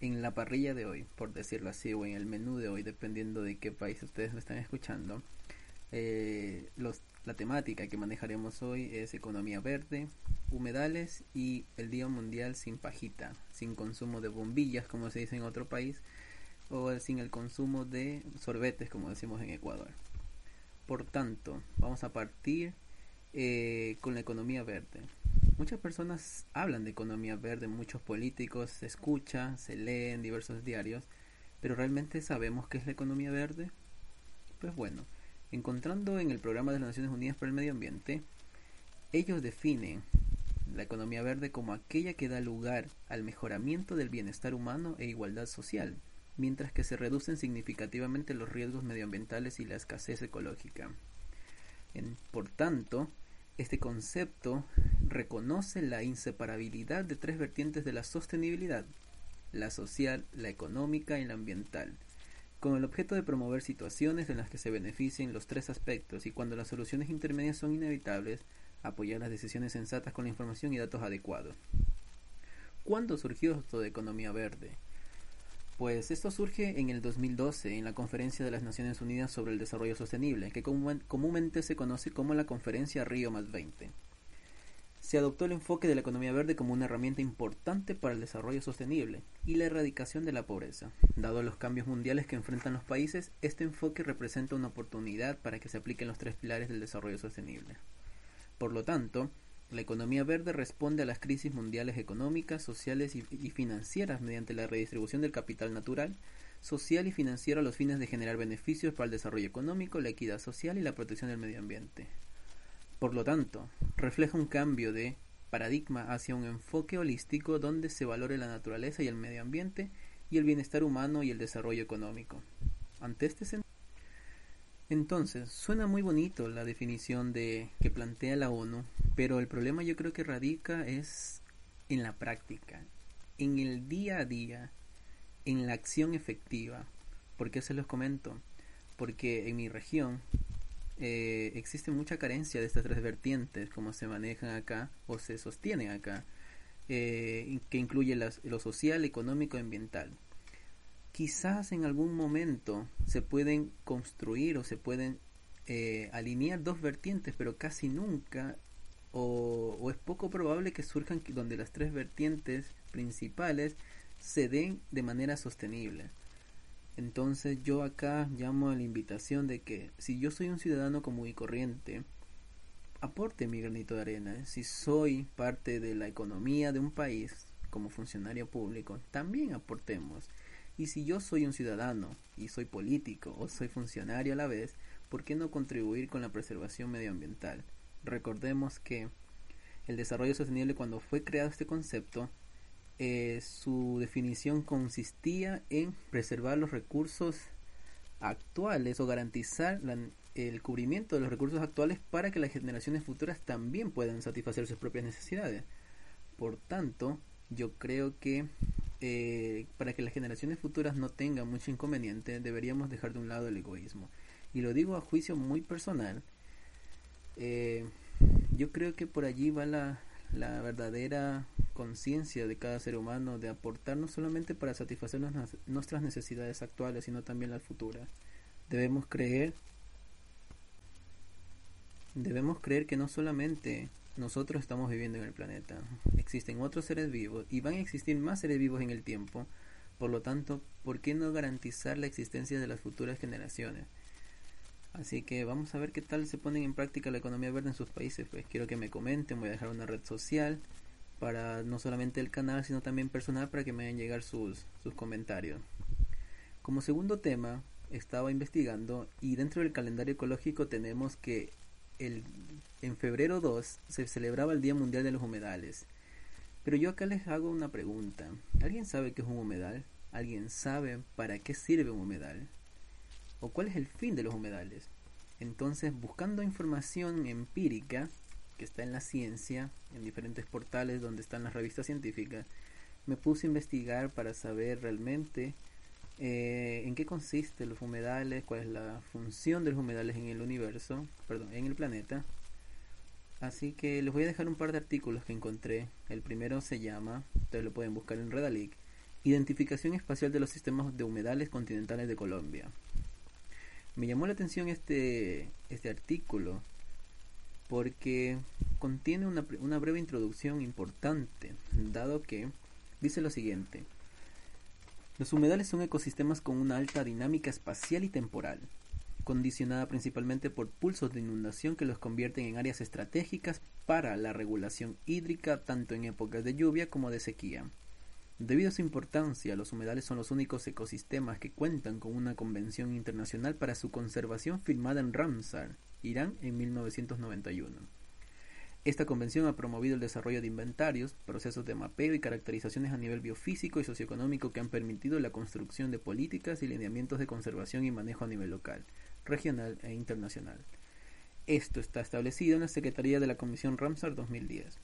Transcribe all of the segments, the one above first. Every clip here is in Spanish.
en la parrilla de hoy, por decirlo así, o en el menú de hoy, dependiendo de qué país ustedes me están escuchando, eh, la temática que manejaremos hoy es economía verde, humedales y el Día Mundial sin pajita, sin consumo de bombillas, como se dice en otro país, o sin el consumo de sorbetes, como decimos en Ecuador. Por tanto, vamos a partir eh, con la economía verde. Muchas personas hablan de economía verde, muchos políticos se escucha, se lee en diversos diarios, pero ¿realmente sabemos qué es la economía verde? Pues bueno, encontrando en el programa de las Naciones Unidas para el Medio Ambiente, ellos definen la economía verde como aquella que da lugar al mejoramiento del bienestar humano e igualdad social, mientras que se reducen significativamente los riesgos medioambientales y la escasez ecológica. por tanto, este concepto reconoce la inseparabilidad de tres vertientes de la sostenibilidad, la social, la económica y la ambiental, con el objeto de promover situaciones en las que se beneficien los tres aspectos y cuando las soluciones intermedias son inevitables, apoyar las decisiones sensatas con la información y datos adecuados. ¿Cuándo surgió esto de economía verde? Pues esto surge en el 2012 en la Conferencia de las Naciones Unidas sobre el Desarrollo Sostenible, que comúnmente se conoce como la Conferencia Río más 20. Se adoptó el enfoque de la economía verde como una herramienta importante para el desarrollo sostenible y la erradicación de la pobreza. Dado los cambios mundiales que enfrentan los países, este enfoque representa una oportunidad para que se apliquen los tres pilares del desarrollo sostenible. Por lo tanto, la economía verde responde a las crisis mundiales económicas, sociales y, financieras mediante la redistribución del capital natural, social y financiero a los fines de generar beneficios para el desarrollo económico, la equidad social y la protección del medio ambiente. Por lo tanto, refleja un cambio de paradigma hacia un enfoque holístico donde se valore la naturaleza y el medio ambiente y el bienestar humano y el desarrollo económico. Ante este sentido, entonces, suena muy bonito la definición de que plantea la ONU, pero el problema yo creo que radica es en la práctica, en el día a día, en la acción efectiva. ¿Por qué se los comento? Porque en mi región eh, existe mucha carencia de estas tres vertientes, como se manejan acá o se sostienen acá, eh, que incluye lo social, económico y ambiental quizás en algún momento se pueden construir o se pueden eh, alinear dos vertientes, pero casi nunca o, es poco probable que surjan donde las tres vertientes principales se den de manera sostenible. Entonces yo acá llamo a la invitación de que si yo soy un ciudadano común y corriente, aporte mi granito de arena. Si soy parte de la economía de un país como funcionario público, también aportemos. Y si yo soy un ciudadano y soy político o soy funcionario a la vez, ¿por qué no contribuir con la preservación medioambiental? Recordemos que el desarrollo sostenible cuando fue creado este concepto, eh, su definición consistía en preservar los recursos actuales o garantizar el cubrimiento de los recursos actuales para que las generaciones futuras también puedan satisfacer sus propias necesidades. Por tanto, yo creo que eh, para que las generaciones futuras no tengan mucho inconveniente, deberíamos dejar de un lado el egoísmo. Y lo digo a juicio muy personal. Eh, yo creo que por allí va la, la verdadera conciencia de cada ser humano de aportar no solamente para satisfacer nuestras necesidades actuales, sino también las futuras. Debemos creer debemos creer que no solamente nosotros estamos viviendo en el planeta. Existen otros seres vivos y van a existir más seres vivos en el tiempo. Por lo tanto, ¿por qué no garantizar la existencia de las futuras generaciones? Así que vamos a ver qué tal se ponen en práctica la economía verde en sus países. Pues quiero que me comenten, voy a dejar una red social para no solamente el canal, sino también personal para que me hagan llegar sus, sus comentarios. Como segundo tema, estaba investigando y dentro del calendario ecológico tenemos que el en febrero 2 se celebraba el Día Mundial de los Humedales. Pero yo acá les hago una pregunta. ¿Alguien sabe qué es un humedal? ¿Alguien sabe para qué sirve un humedal? ¿O cuál es el fin de los humedales? Entonces, buscando información empírica que está en la ciencia, en diferentes portales donde están las revistas científicas, me puse a investigar para saber realmente eh, en qué consiste los humedales, cuál es la función de los humedales en el universo, perdón, en el planeta, Así que les voy a dejar un par de artículos que encontré. El primero se llama, ustedes lo pueden buscar en Redalic, Identificación espacial de los sistemas de humedales continentales de Colombia. Me llamó la atención este, este artículo porque contiene una, una breve introducción importante, dado que dice lo siguiente. Los humedales son ecosistemas con una alta dinámica espacial y temporal, condicionada principalmente por pulsos de inundación que los convierten en áreas estratégicas para la regulación hídrica tanto en épocas de lluvia como de sequía. Debido a su importancia, los humedales son los únicos ecosistemas que cuentan con una convención internacional para su conservación firmada en Ramsar, Irán, en 1991. Esta convención ha promovido el desarrollo de inventarios, procesos de mapeo y caracterizaciones a nivel biofísico y socioeconómico que han permitido la construcción de políticas y lineamientos de conservación y manejo a nivel local, regional e internacional. Esto está establecido en la Secretaría de la Comisión Ramsar 2010.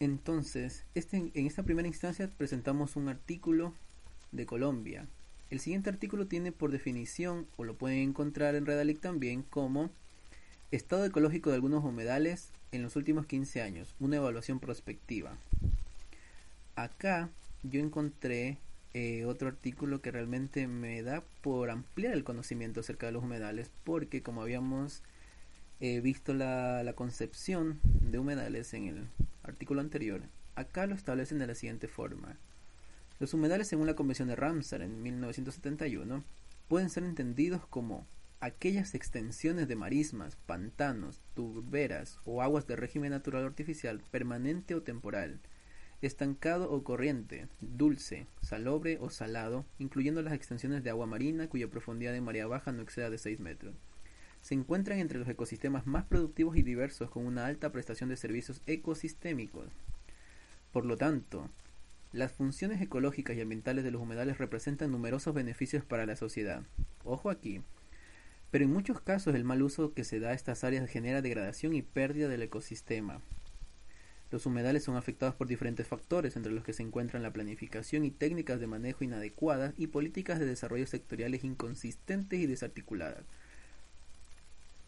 Entonces, este, en esta primera instancia presentamos un artículo de Colombia. El siguiente artículo tiene por definición, o lo pueden encontrar en Redalic también, como Estado ecológico de algunos humedales en los últimos 15 años, una evaluación prospectiva. Acá yo encontré eh, otro artículo que realmente me da por ampliar el conocimiento acerca de los humedales, porque como habíamos eh, visto la, la concepción de humedales en el artículo anterior, acá lo establecen de la siguiente forma. Los humedales, según la Convención de Ramsar en 1971, pueden ser entendidos como aquellas extensiones de marismas, pantanos, turberas o aguas de régimen natural artificial permanente o temporal, estancado o corriente, dulce, salobre o salado, incluyendo las extensiones de agua marina cuya profundidad en marea baja no exceda de 6 metros. Se encuentran entre los ecosistemas más productivos y diversos con una alta prestación de servicios ecosistémicos. Por lo tanto, las funciones ecológicas y ambientales de los humedales representan numerosos beneficios para la sociedad. Ojo aquí, pero en muchos casos el mal uso que se da a estas áreas genera degradación y pérdida del ecosistema. Los humedales son afectados por diferentes factores, entre los que se encuentran la planificación y técnicas de manejo inadecuadas y políticas de desarrollo sectoriales inconsistentes y desarticuladas.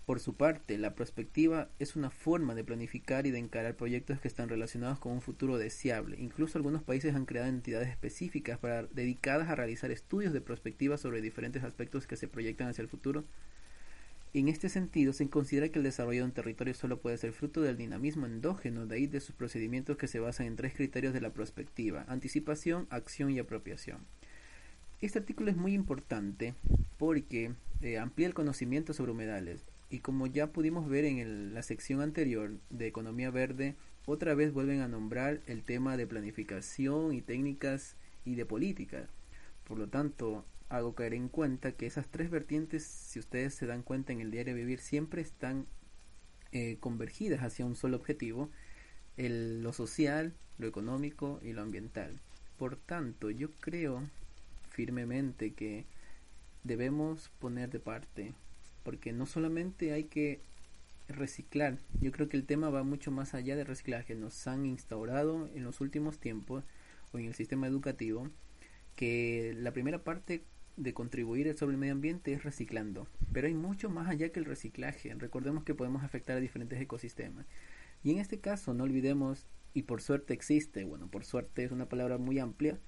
Por su parte, la prospectiva es una forma de planificar y de encarar proyectos que están relacionados con un futuro deseable. Incluso algunos países han creado entidades específicas para, dedicadas a realizar estudios de prospectiva sobre diferentes aspectos que se proyectan hacia el futuro en este sentido, se considera que el desarrollo de un territorio solo puede ser fruto del dinamismo endógeno, de ahí de sus procedimientos que se basan en tres criterios de la prospectiva, anticipación, acción y apropiación. Este artículo es muy importante porque eh, amplía el conocimiento sobre humedales y como ya pudimos ver en la sección anterior de economía verde, otra vez vuelven a nombrar el tema de planificación y técnicas y de política. Por lo tanto, hago caer en cuenta que esas tres vertientes, si ustedes se dan cuenta en el diario vivir, siempre están eh, convergidas hacia un solo objetivo, el, lo social, lo económico y lo ambiental. Por tanto, yo creo firmemente que debemos poner de parte, porque no solamente hay que reciclar, yo creo que el tema va mucho más allá de reciclaje. Nos han instaurado en los últimos tiempos o en el sistema educativo que la primera parte de contribuir sobre el medio ambiente es reciclando. Pero hay mucho más allá que el reciclaje. Recordemos que podemos afectar a diferentes ecosistemas. Y en este caso, no olvidemos, y por suerte existe, bueno, por suerte es una palabra muy amplia,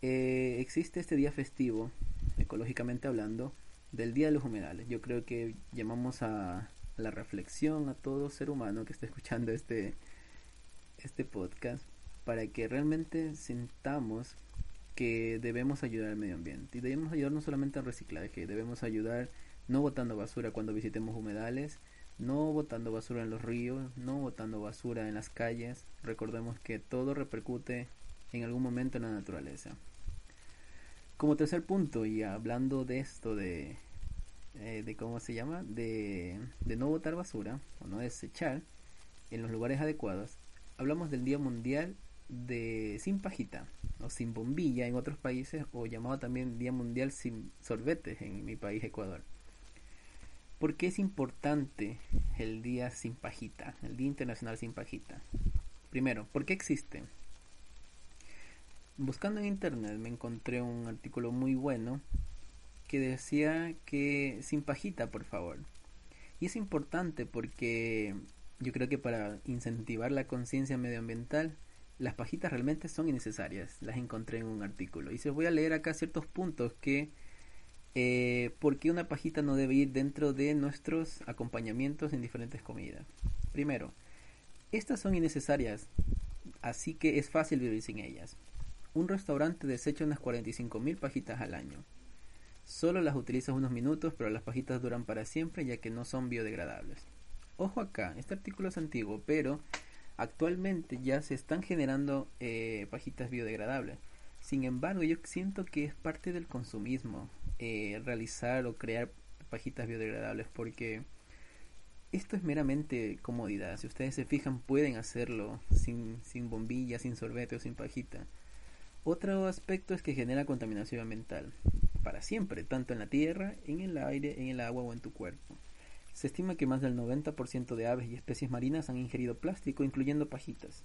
eh, existe este día festivo, ecológicamente hablando, del Día de los Humedales. Yo creo que llamamos a la reflexión a todo ser humano que esté escuchando este, este podcast para que realmente sintamos que debemos ayudar al medio ambiente y debemos ayudar no solamente al reciclaje, debemos ayudar no botando basura cuando visitemos humedales, no botando basura en los ríos, no botando basura en las calles. Recordemos que todo repercute en algún momento en la naturaleza. Como tercer punto, y hablando de esto de, eh, de cómo se llama, de, de no botar basura o no desechar en los lugares adecuados, hablamos del Día Mundial de sin pajita o sin bombilla en otros países o llamado también Día Mundial sin sorbetes en mi país Ecuador. ¿Por qué es importante el día sin pajita, el Día Internacional sin pajita? Primero, ¿por qué existe? Buscando en internet me encontré un artículo muy bueno que decía que sin pajita, por favor. Y es importante porque yo creo que para incentivar la conciencia medioambiental las pajitas realmente son innecesarias. Las encontré en un artículo. Y se voy a leer acá ciertos puntos que... Eh, ¿Por qué una pajita no debe ir dentro de nuestros acompañamientos en diferentes comidas? Primero, estas son innecesarias, así que es fácil vivir sin ellas. Un restaurante desecha unas 45.000 pajitas al año. Solo las utilizas unos minutos, pero las pajitas duran para siempre ya que no son biodegradables. Ojo acá, este artículo es antiguo, pero actualmente ya se están generando eh, pajitas biodegradables. Sin embargo, yo siento que es parte del consumismo eh, realizar o crear pajitas biodegradables porque esto es meramente comodidad. Si ustedes se fijan, pueden hacerlo sin, sin bombilla, sin sorbete o sin pajita. Otro aspecto es que genera contaminación ambiental para siempre, tanto en la tierra, en el aire, en el agua o en tu cuerpo. Se estima que más del 90% de aves y especies marinas han ingerido plástico, incluyendo pajitas.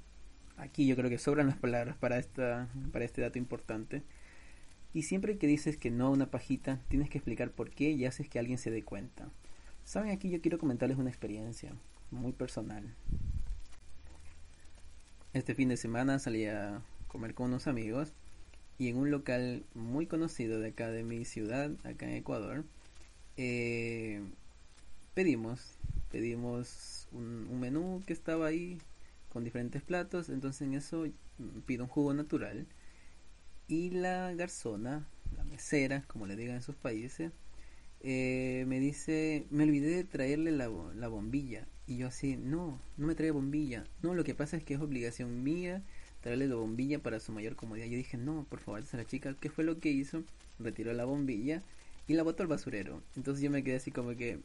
Aquí yo creo que sobran las palabras para, esta, para este dato importante. Y siempre que dices que no a una pajita, tienes que explicar por qué y haces que alguien se dé cuenta. Saben, aquí yo quiero comentarles una experiencia muy personal. Este fin de semana salí a comer con unos amigos y en un local muy conocido de acá de mi ciudad, acá en Ecuador, eh, pedimos, pedimos un, menú que estaba ahí con diferentes platos, entonces en eso pido un jugo natural y la garzona, la mesera, como le digan en sus países, eh, me dice, me olvidé de traerle la, la bombilla. Y yo así, no, no me trae bombilla. No, lo que pasa es que es obligación mía traerle la bombilla para su mayor comodidad. Yo dije, no, por favor, esa la chica, ¿qué fue lo que hizo? Retiró la bombilla y la botó al basurero. Entonces yo me quedé así como que,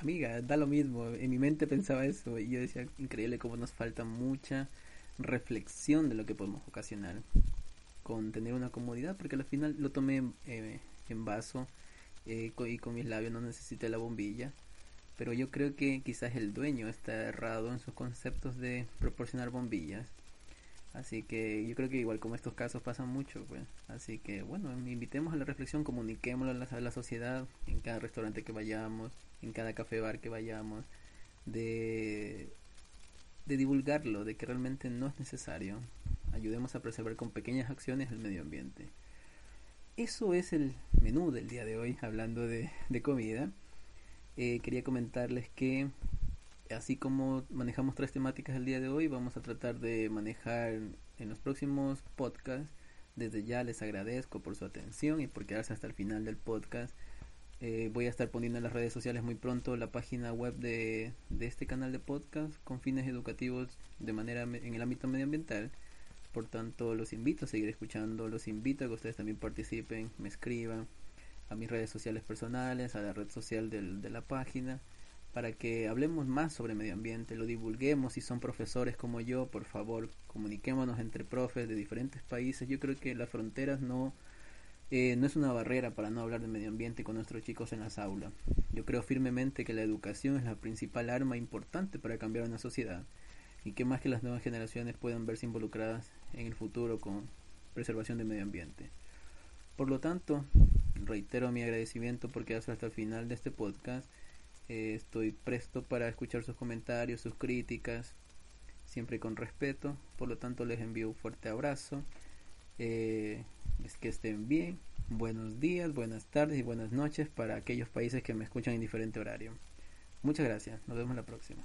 amiga, da lo mismo. En mi mente pensaba eso y yo decía, increíble cómo nos falta mucha reflexión de lo que podemos ocasionar con tener una comodidad, porque al final lo tomé eh, en vaso eh, y con mis labios no necesité la bombilla. Pero yo creo que quizás el dueño está errado en sus conceptos de proporcionar bombillas. Así que yo creo que igual como estos casos pasan mucho, pues. Así que bueno, invitemos a la reflexión, comuniquémoslo a la, a la sociedad, en cada restaurante que vayamos, en cada café bar que vayamos, de, de divulgarlo, de que realmente no es necesario. Ayudemos a preservar con pequeñas acciones el medio ambiente eso es el menú del día de hoy, hablando de, comida. Eh, quería comentarles que así como manejamos tres temáticas el día de hoy, vamos a tratar de manejar en los próximos podcasts. Desde ya les agradezco por su atención y por quedarse hasta el final del podcast. Eh, voy a estar poniendo en las redes sociales muy pronto la página web de, de este canal de podcast con fines educativos de manera en el ámbito medioambiental. Por tanto, los invito a seguir escuchando, los invito a que ustedes también participen, me escriban a mis redes sociales personales, a la red social del, de la página, para que hablemos más sobre medio ambiente, lo divulguemos. Si son profesores como yo, por favor, comuniquémonos entre profes de diferentes países. Yo creo que las fronteras no, eh, no es una barrera para no hablar de medio ambiente con nuestros chicos en las aulas. Yo creo firmemente que la educación es la principal arma importante para cambiar una sociedad y que más que las nuevas generaciones puedan verse involucradas en el futuro con preservación del medio ambiente. Por lo tanto, reitero mi agradecimiento por quedarse hasta el final de este podcast. Eh, estoy presto para escuchar sus comentarios, sus críticas, siempre con respeto. Por lo tanto, les envío un fuerte abrazo. Eh, es que estén bien. Buenos días, buenas tardes y buenas noches para aquellos países que me escuchan en diferente horario. Muchas gracias. Nos vemos la próxima.